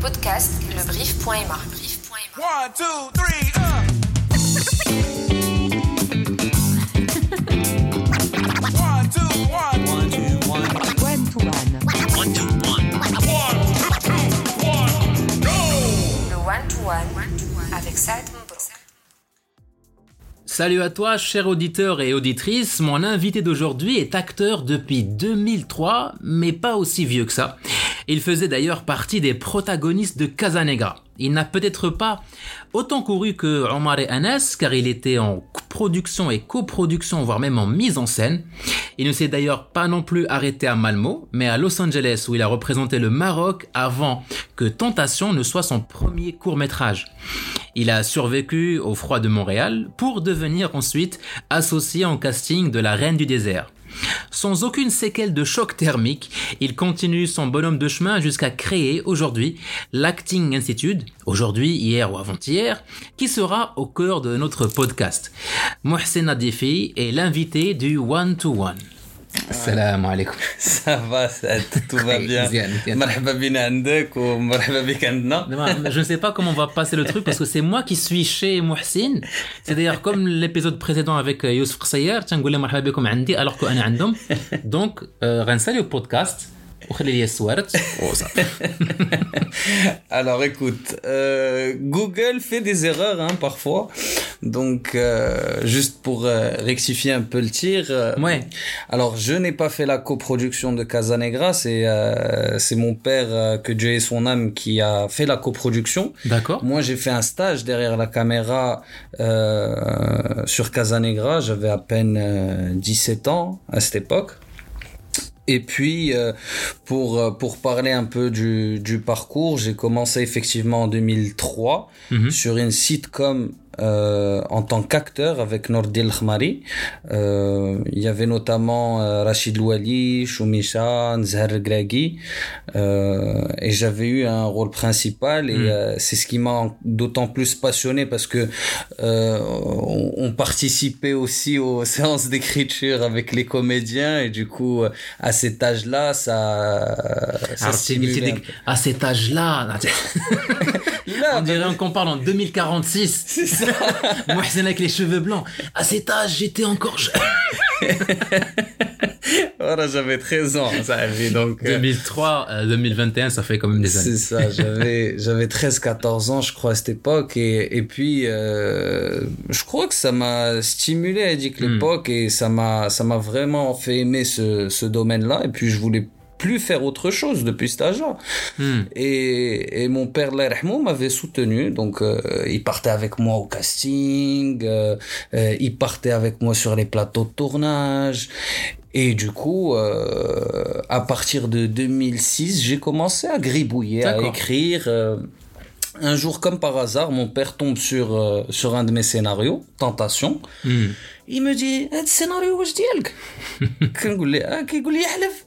podcasts lebrief.ma. One, two, three. One, two, one. One, two, one. One to one. One, two, one. Le One to One avec Saad. Salut à toi, cher auditeur et auditrice. Mon invité d'aujourd'hui est acteur depuis 2003, mais pas aussi vieux que ça. Il faisait d'ailleurs partie des protagonistes de Casanegra. Il n'a peut-être pas autant couru que Omar et Anas, car il était en production et coproduction, voire même en mise en scène. Il ne s'est d'ailleurs pas non plus arrêté à Malmo, mais à Los Angeles, où il a représenté le Maroc avant que Tentation ne soit son premier court métrage. Il a survécu au froid de Montréal pour devenir ensuite associé en casting de La Reine du désert. Sans aucune séquelle de choc thermique, il continue son bonhomme de chemin jusqu'à créer aujourd'hui l'Acting Institute, aujourd'hui, hier ou avant-hier, qui sera au cœur de notre podcast. Mohsen Nadifi est l'invité du One to One. Salam alaikum. Ça va, ça, tout va bien. مزيان، مزيان. مرحبا بينا عندك ومرحبا بك عندنا. Je ne sais pas comment on va passer le truc parce que c'est moi qui suis chez Mohsin. C'est d'ailleurs comme l'épisode précédent avec euh, Youssef Qsayer, تنقول لهم مرحبا بكم عندي alors que انا عندهم. Donc euh, غنسالي البودكاست Alors écoute, euh, Google fait des erreurs hein, parfois. Donc euh, juste pour euh, rectifier un peu le tir. Alors je n'ai pas fait la coproduction de Casanegra, c'est c'est mon père que Dieu ait son âme qui a fait la coproduction. D'accord. Moi j'ai fait un stage derrière la caméra sur Casanegra, j'avais à peine 17 ans à cette époque. Et puis, euh, pour, euh, pour parler un peu du, du parcours, j'ai commencé effectivement en 2003 Mhm. sur une sitcom euh, en tant qu'acteur avec Nordil Khmari. Euh, il y avait notamment euh, Rachid Louali, Choumisha, Nzhar Gragui. Euh, et j'avais eu un rôle principal et Mm. euh, c'est ce qui m'a d'autant plus passionné parce que euh, on, on participait aussi aux séances d'écriture avec les comédiens et du coup à cet âge-là ça, ça peu. à cet âge-là, Là, on dirait qu'on parle en 2046. c'est ça. Mohsen avec les cheveux blancs. À cet âge, j'étais encore jeune. Voilà, j'avais 13 ans, ça avait donc. euh, 2003, euh, 2021, ça fait quand même des années. C'est ça, j'avais j'avais 13 14 ans je crois à cette époque et et puis euh, je crois que ça m'a stimulé à dire que Hmm. l'époque et ça m'a ça m'a vraiment fait aimer ce ce domaine-là et puis je voulais plus faire autre chose depuis cet âge-là. Hmm. Et, et mon père, yarhamou, m'avait soutenu. Donc, euh, il partait avec moi au casting, euh, euh, il partait avec moi sur les plateaux de tournage. Et du coup, euh, à partir de 2006, j'ai commencé à gribouiller, à écrire. euh, un jour, comme par hasard, mon père tombe sur, euh, sur un de mes scénarios, Tentation. Hmm. Il me dit, هاد السيناريو واش ديالك كنقول ليه اه كيقول لي يحلف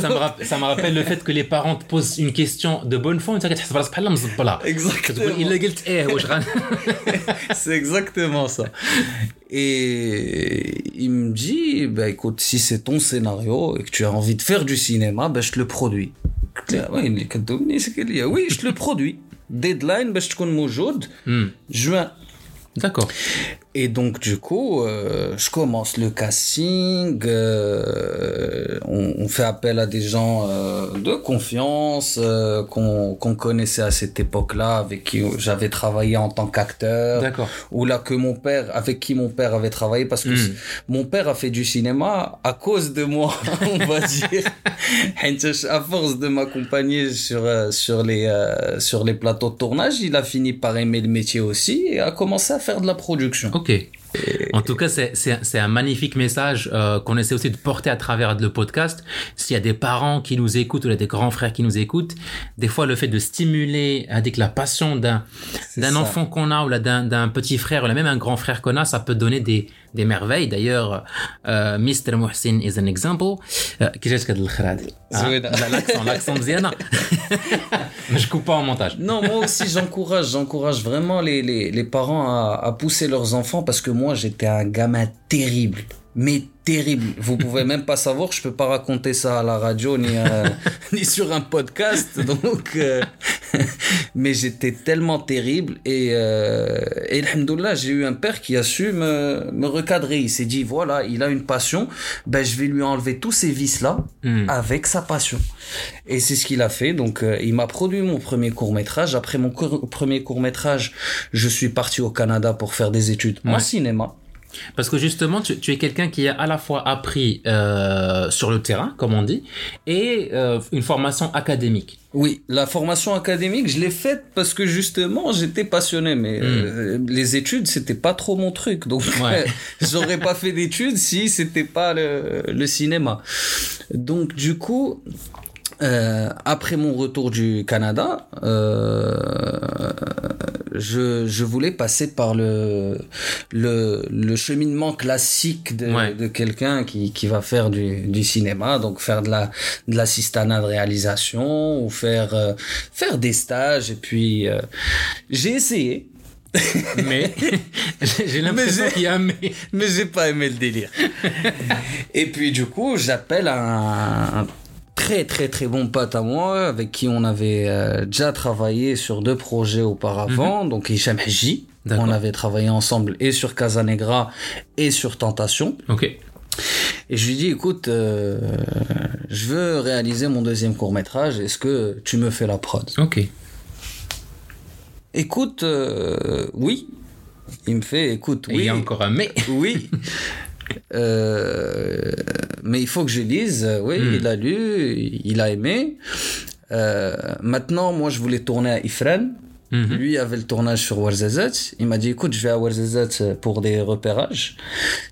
ça, me rapp- ça me rappelle le fait que les parents te posent une question de bonne foi, وانت كتحس براسك بحال مزبله. تقول Exactement. الا قلت ايه واش غن C'est exactement ça. Et il me dit, bah écoute, si c'est ton scénario et que tu as envie de faire du cinéma, bah je te le produis. قلت له، وين اللي كدوبني سكر ليا وي je te le produis. Deadline باش تكون موجود Hmm. juin. Et donc du coup, euh, je commence le casting, euh, on, on fait appel à des gens euh, de confiance euh, qu'on qu'on connaissait à cette époque-là, avec qui j'avais travaillé en tant qu'acteur, D'accord. ou là que mon père, avec qui mon père avait travaillé, parce que Mm. mon père a fait du cinéma à cause de moi, on va dire. à force de m'accompagner sur euh, sur les euh, sur les plateaux de tournage, il a fini par aimer le métier aussi et a commencé à faire de la production. Ok. En tout cas, c'est- un magnifique message euh, qu'on essaie aussi de porter à travers le podcast. S'il y a des parents qui nous écoutent ou là, des grands frères qui nous écoutent, des fois le fait de stimuler avec la passion d'un enfant qu'on a ou d'un petit frère ou là, même un grand frère qu'on a, ça peut donner des, des merveilles. D'ailleurs, euh, Mr. Mohsin is an example. Euh, كي جاتك هاد الخرا هادي؟ Ah, زوينة. لا، l'accent, l'accent مزيانة. Mais je coupe pas en montage. Non, moi aussi j'encourage, j'encourage vraiment les, les, les parents à, à pousser leurs enfants parce que moi j'étais un gamin terrible. Mais terrible. Vous pouvez même pas savoir, je peux pas raconter ça à la radio ni, euh, ni sur un podcast. Donc, euh, mais j'étais tellement terrible et, euh, et j'ai eu un père qui a su me, me recadrer. Il s'est dit, voilà, il a une passion, ben je vais lui enlever tous ces vices-là Hmm. avec sa passion. Et c'est ce qu'il a fait. Donc, euh, il m'a produit mon premier court métrage. Après mon cour- premier court métrage, je suis parti au Canada pour faire des études en cinéma. Parce que justement, tu, tu es quelqu'un qui a à la fois appris euh, sur le terrain, comme on dit, et euh, une formation académique. Oui, la formation académique, je l'ai faite parce que justement, j'étais passionné. Mais euh, les études, c'était pas trop mon truc. Donc, Ouais. j'aurais pas fait d'études si c'était pas le, le cinéma. Donc, du coup, euh, après mon retour du Canada, euh, je, je voulais passer par le, le, le cheminement classique de, Ouais. de quelqu'un qui, qui va faire du, du cinéma, donc faire de la de l'assistanat de réalisation ou faire euh, faire des stages et puis euh, j'ai essayé Mais j'ai- l'impression qu'il y a un mais. mais j'ai pas aimé le délire. et puis du coup, j'appelle un, un très très très bon pote à moi avec qui on avait euh, déjà travaillé sur deux projets auparavant, donc Hicham Haji. On avait travaillé ensemble et sur Casanegra et sur Tentation. Ok. Et je lui dis, écoute, euh, je veux réaliser mon deuxième court métrage. Est-ce que tu me fais la prod? Ok. Écoute, euh, oui. Il me fait, écoute, Et oui. il y a encore un mais. Oui. Euh, mais il faut que je lise. Oui, Hmm. il a lu, il a aimé. Euh, maintenant, moi, je voulais tourner à Ifren. Mhm. Lui avait le tournage sur Warzazat. Il m'a dit, écoute, je vais à Warzazat pour des repérages.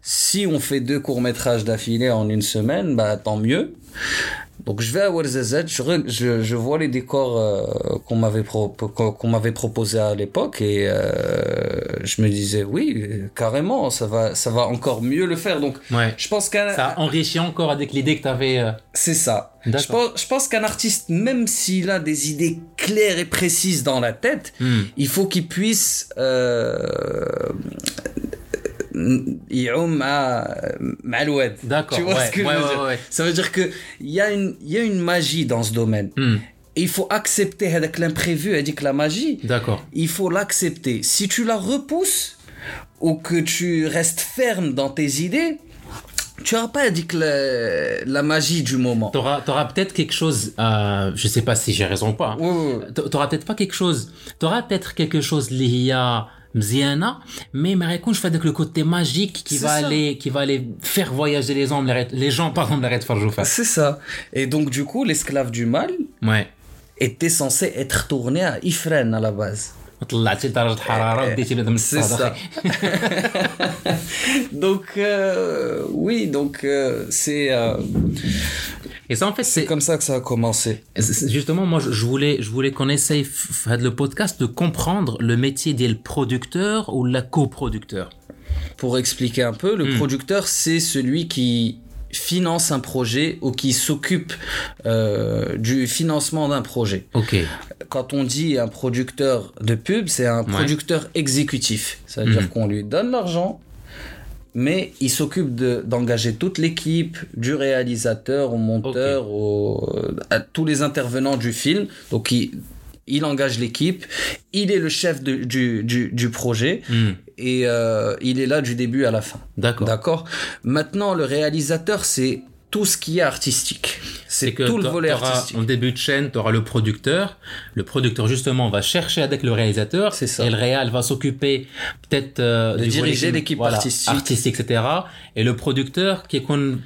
Si on fait deux courts-métrages d'affilée en une semaine, bah, tant mieux. Donc je vais à Warzazat, je, je, je vois les décors euh, qu'on m'avait pro- qu'on m'avait proposé à l'époque et euh, je me disais oui carrément ça va ça va encore mieux le faire donc Ouais. je pense qu'un Ça enrichit encore avec l'idée que tu avais. c'est ça. Je D'accord. pense, je pense qu'un artiste, même s'il a des idées claires et précises dans la tête, Hmm. il faut qu'il puisse euh, يعوم مع مع الواد. D'accord, Tu vois ouais, ce que ouais, je veux ouais, dire ouais. Ça veut dire que il y a une il y a une magie dans ce domaine. Hmm. Et il faut accepter هذاك l'imprévu, elle dit que la magie, D'accord. il faut l'accepter. Si tu la repousses ou que tu restes ferme dans tes idées, tu n'auras pas dit que la, la magie du moment. T'auras, t'auras peut-être quelque chose, euh, je sais pas si j'ai raison ou pas. hein. Ouais, ouais, ouais. T'a- T'auras peut-être pas quelque chose, t'auras peut-être quelque chose lié à مزيانة mais ما يكونش فهذاك le côté magique qui C'est va ça. aller qui va aller faire voyager les gens les gens pardon de l'arrêt de faire faire C'est ça. Et donc, du coup, l'esclave du mal ouais était censé être tourné à Ifren à la base. طلعتي لدرجة حرارة وديتي بنادم C'est الصدقة. ça. donc, euh, oui, et ça en fait c'est comme ça que ça a commencé. Justement, moi, je voulais, je voulais qu'on essaye, le podcast, de comprendre le métier des producteurs ou la coproducteur. Pour expliquer un peu, le Hmm. producteur, c'est celui qui finance un projet ou qui s'occupe euh, du financement d'un projet. Ok. Quand on dit un producteur de pub, c'est un producteur exécutif. Ça veut dire Mhm. qu'on lui donne l'argent, mais il s'occupe de- d'engager toute l'équipe, du réalisateur au monteur, au- à tous les intervenants du film. Donc il, il engage l'équipe, il est le chef de- du, du, du projet Hmm. et euh, il est là du début à la fin. D'accord. D'accord? Maintenant, le réalisateur, c'est tout ce qui est artistique. C'est que tout le volet artistique. En début de chaîne, tu auras le producteur. Le producteur, justement, va chercher avec le réalisateur. C'est ça. Et le réal va s'occuper peut-être euh, De diriger l'équipe voilà, artistique. artistique, etc. Et le producteur qui est qu'on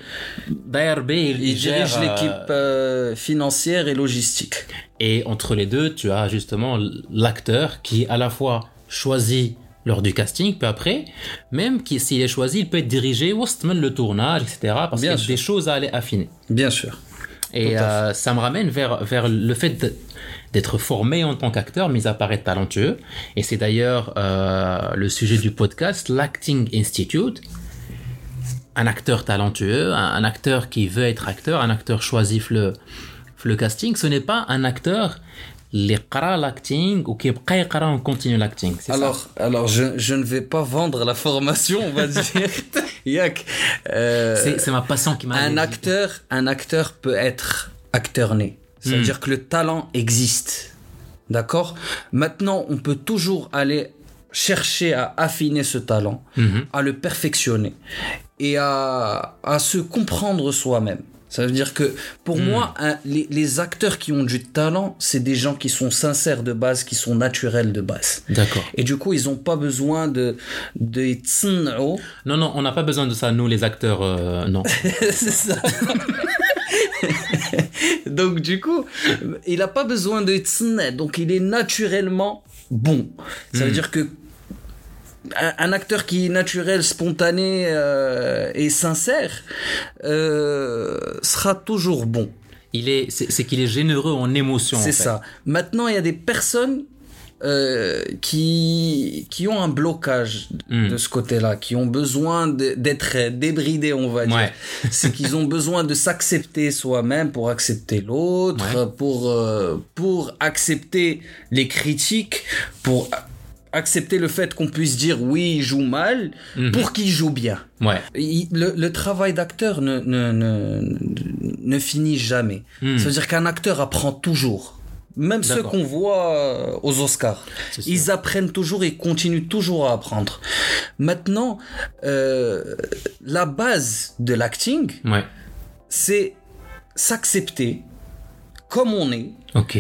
d'ARB, il, Il gère, dirige euh, l'équipe euh, financière et logistique. Et entre les deux, tu as justement l'acteur qui à la fois choisit lors du casting, puis après, même s'il est choisi, il peut être dirigé au le tournage, etc. Parce qu'il y a sûr. des choses à aller affiner. Bien sûr. Et euh, ça me ramène vers, vers le fait d'être formé en tant qu'acteur, mis à part être talentueux. Et c'est d'ailleurs euh, le sujet du podcast, l'Acting Institute. un acteur talentueux, un, un acteur qui veut être acteur, un acteur choisi le, le casting, ce n'est pas un acteur les qara l'acting ou qui qara on continue l'acting. c'est ça Alors, alors je, je ne vais pas vendre la formation, on va dire. Euh, C'est ma passion qui m'a. un acteur, un acteur peut être acteur né. C'est-à-dire que le talent existe. D'accord? Maintenant, on peut toujours aller chercher à affiner ce talent, à le perfectionner et à, à se comprendre soi-même. Ça veut dire que pour hmm. moi, les, acteurs qui ont du talent, c'est des gens qui sont sincères de base, qui sont naturels de base. D'accord. Et du coup, ils n'ont pas besoin de de Non, non, on n'a pas besoin de ça, nous les acteurs, euh, non. c'est ça. donc du coup, il n'a pas besoin de tsne, donc il est naturellement bon. Ça veut hmm. dire que un, acteur qui est naturel, spontané euh, et sincère euh, sera toujours bon. Il est, c'est qu'il est généreux en émotion. C'est ça. Maintenant, il y a des personnes euh, qui qui ont un blocage Mm. de ce côté-là, qui ont besoin d'être débridés, on va dire. Ouais. C'est qu'ils ont besoin de s'accepter soi-même pour accepter l'autre, Ouais. pour pour accepter les critiques, pour accepter le fait qu'on puisse dire oui, il joue mal, Mhm. pour qu'il joue bien. Ouais. Il- le, le travail d'acteur ne, ne, ne, ne finit jamais. Hmm. Ça veut dire qu'un acteur apprend toujours. Même ceux qu'on voit euh, aux Oscars, ils apprennent toujours et continuent toujours à apprendre. Maintenant, euh, la base de l'acting, Ouais. c'est s'accepter comme on est. Ok.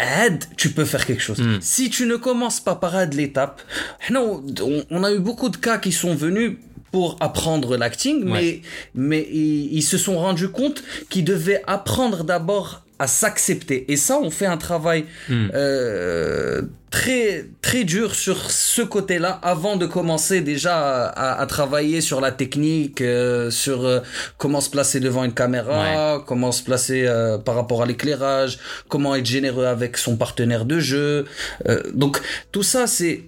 Aide, tu peux faire quelque chose. Hmm. Si tu ne commences pas par aide l'étape, on, on a eu beaucoup de cas qui sont venus pour apprendre l'acting, mais, mais ils, ils se sont rendus compte qu'ils devaient apprendre d'abord à s'accepter. Et ça, on fait un travail Hmm. euh, très très dur sur ce côté-là avant de commencer déjà à, à travailler sur la technique, euh, sur euh, comment se placer devant une caméra, comment se placer euh, par rapport à l'éclairage, comment être généreux avec son partenaire de jeu. Euh, donc tout ça, c'est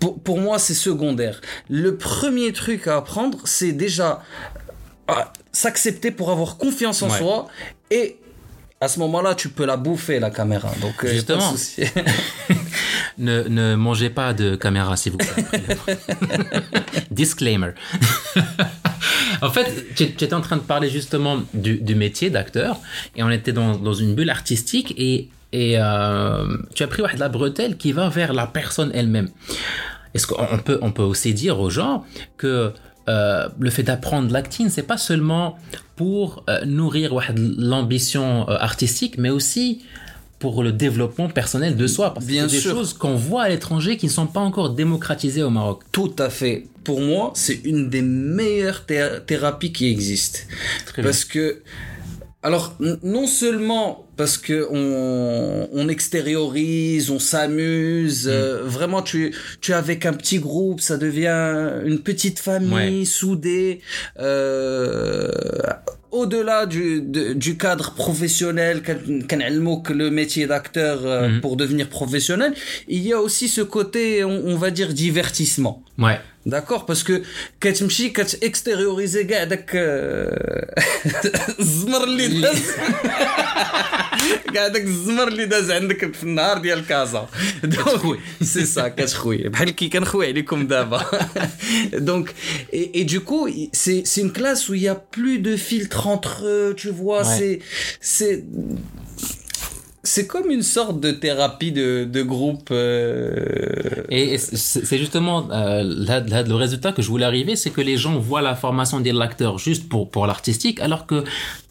pour, pour moi, c'est secondaire. Le premier truc à apprendre, c'est déjà s'accepter pour avoir confiance en Ouais. soi et à ce moment-là, tu peux la bouffer la caméra. Donc euh, pas de Justement. souci. Ne, ne mangez pas de caméra, s'il vous plaît. Disclaimer. en fait, tu, tu étais en train de parler justement du, du métier d'acteur et on était dans, dans une bulle artistique et, et euh, tu as pris la bretelle qui va vers la personne elle-même. Est-ce qu'on on peut, on peut aussi dire aux gens que euh, le fait d'apprendre l'acting, c'est pas seulement pour euh, nourrir l'ambition euh, artistique, mais aussi pour le développement personnel de soi. Parce Bien que c'est des sûr. choses qu'on voit à l'étranger qui ne sont pas encore démocratisées au Maroc. Tout à fait. Pour moi, c'est une des meilleures thé- thérapies qui existent. Très Parce que, alors, non seulement parce que on, on extériorise, on s'amuse, mm. euh, vraiment tu, tu es avec un petit groupe, ça devient une petite famille soudée. Euh, au-delà du, du cadre professionnel, que le métier d'acteur euh, mm. pour devenir professionnel, il y a aussi ce côté, on, on va dire, divertissement. Ouais. D'accord parce que كتمشي كتextérioriser كاع داك آه، الزمر اللي داز كاع داك الزمر اللي داز عندك في النهار ديال كازا كتخوي. سي سا كتخوي بحال كي كنخوي عليكم دابا donc et, et du coup c'est c'est une classe où il y a plus de filtre entre eux tu vois Ouais. c'est c'est c'est comme une sorte de thérapie de, de groupe. Euh. Et, c'est justement euh, là, là, le résultat que je voulais arriver, c'est que les gens voient la formation des l'acteur juste pour, pour l'artistique, alors que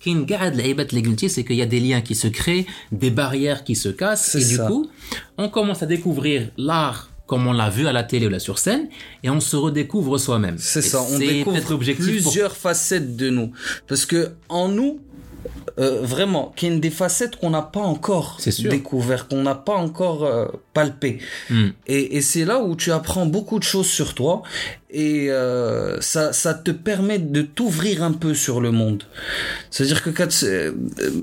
c'est qu'il y a des liens qui se créent, des barrières qui se cassent, et du coup, on commence à découvrir l'art comme on l'a vu à la télé ou là sur scène, et on se redécouvre soi-même. C'est ça, on découvre plusieurs facettes de nous. Parce que en nous, euh, vraiment, qu'il y a des facettes qu'on n'a pas encore découvertes, qu'on n'a pas encore euh, palpées. Hmm. Et, et c'est là où tu apprends beaucoup de choses sur toi et euh, ça, ça te permet de t'ouvrir un peu sur le monde. C'est-à-dire que quand euh,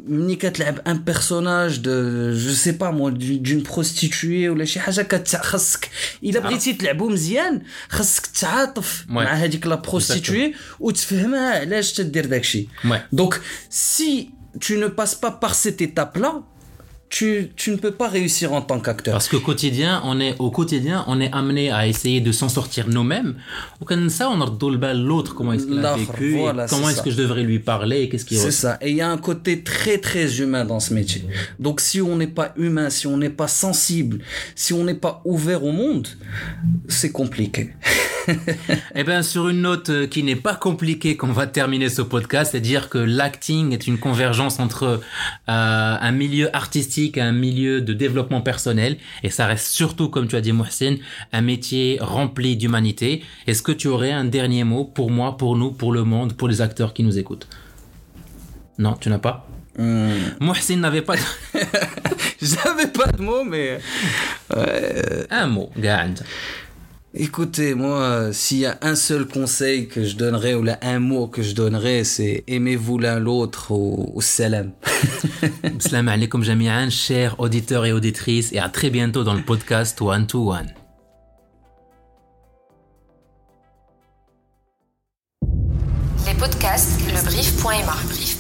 ملي كتلعب un personnage de je sais pas moi d'une d'une prostituée ولا شي حاجه كتع- خاصك الا بغيتي تلعبو مزيان خاصك تعاطف Ouais. مع هذيك لا prostituée وتفهمها علاش تدير داكشي Ouais. donc si tu ne passes pas par cette étape là tu, tu ne peux pas réussir en tant qu'acteur Parce qu'au quotidien, on est au quotidien, on est amené à essayer de s'en sortir nous-mêmes. Ou comme ça, on a l'autre, comment est-ce qu'il a vécu, voilà, comment est-ce que je devrais lui parler, qu'est-ce qu'il C'est ça. Et il y a un côté très très humain dans ce métier. Donc si on n'est pas humain, si on n'est pas sensible, si on n'est pas ouvert au monde, c'est compliqué. Eh bien, sur une note euh, qui n'est pas compliquée qu'on va terminer ce podcast, c'est dire que l'acting est une convergence entre euh, un milieu artistique un milieu de développement personnel. Et ça reste surtout, comme tu as dit, Mohsin, un métier rempli d'humanité. Est-ce que tu aurais un dernier mot pour moi, pour nous, pour le monde, pour les acteurs qui nous écoutent? Non, tu n'as pas? Hmm. Mohsin n'avait pas de- J'avais pas de mots, mais un mot, Gand. Écoutez, moi, euh, s'il y a un seul conseil que je donnerais ou là un mot que je donnerais, c'est aimez-vous l'un l'autre au, au salam. Salam alaikum jami'an, chers auditeurs et auditrices, et à très bientôt dans le podcast One to One. Les podcasts, lebrief.ma.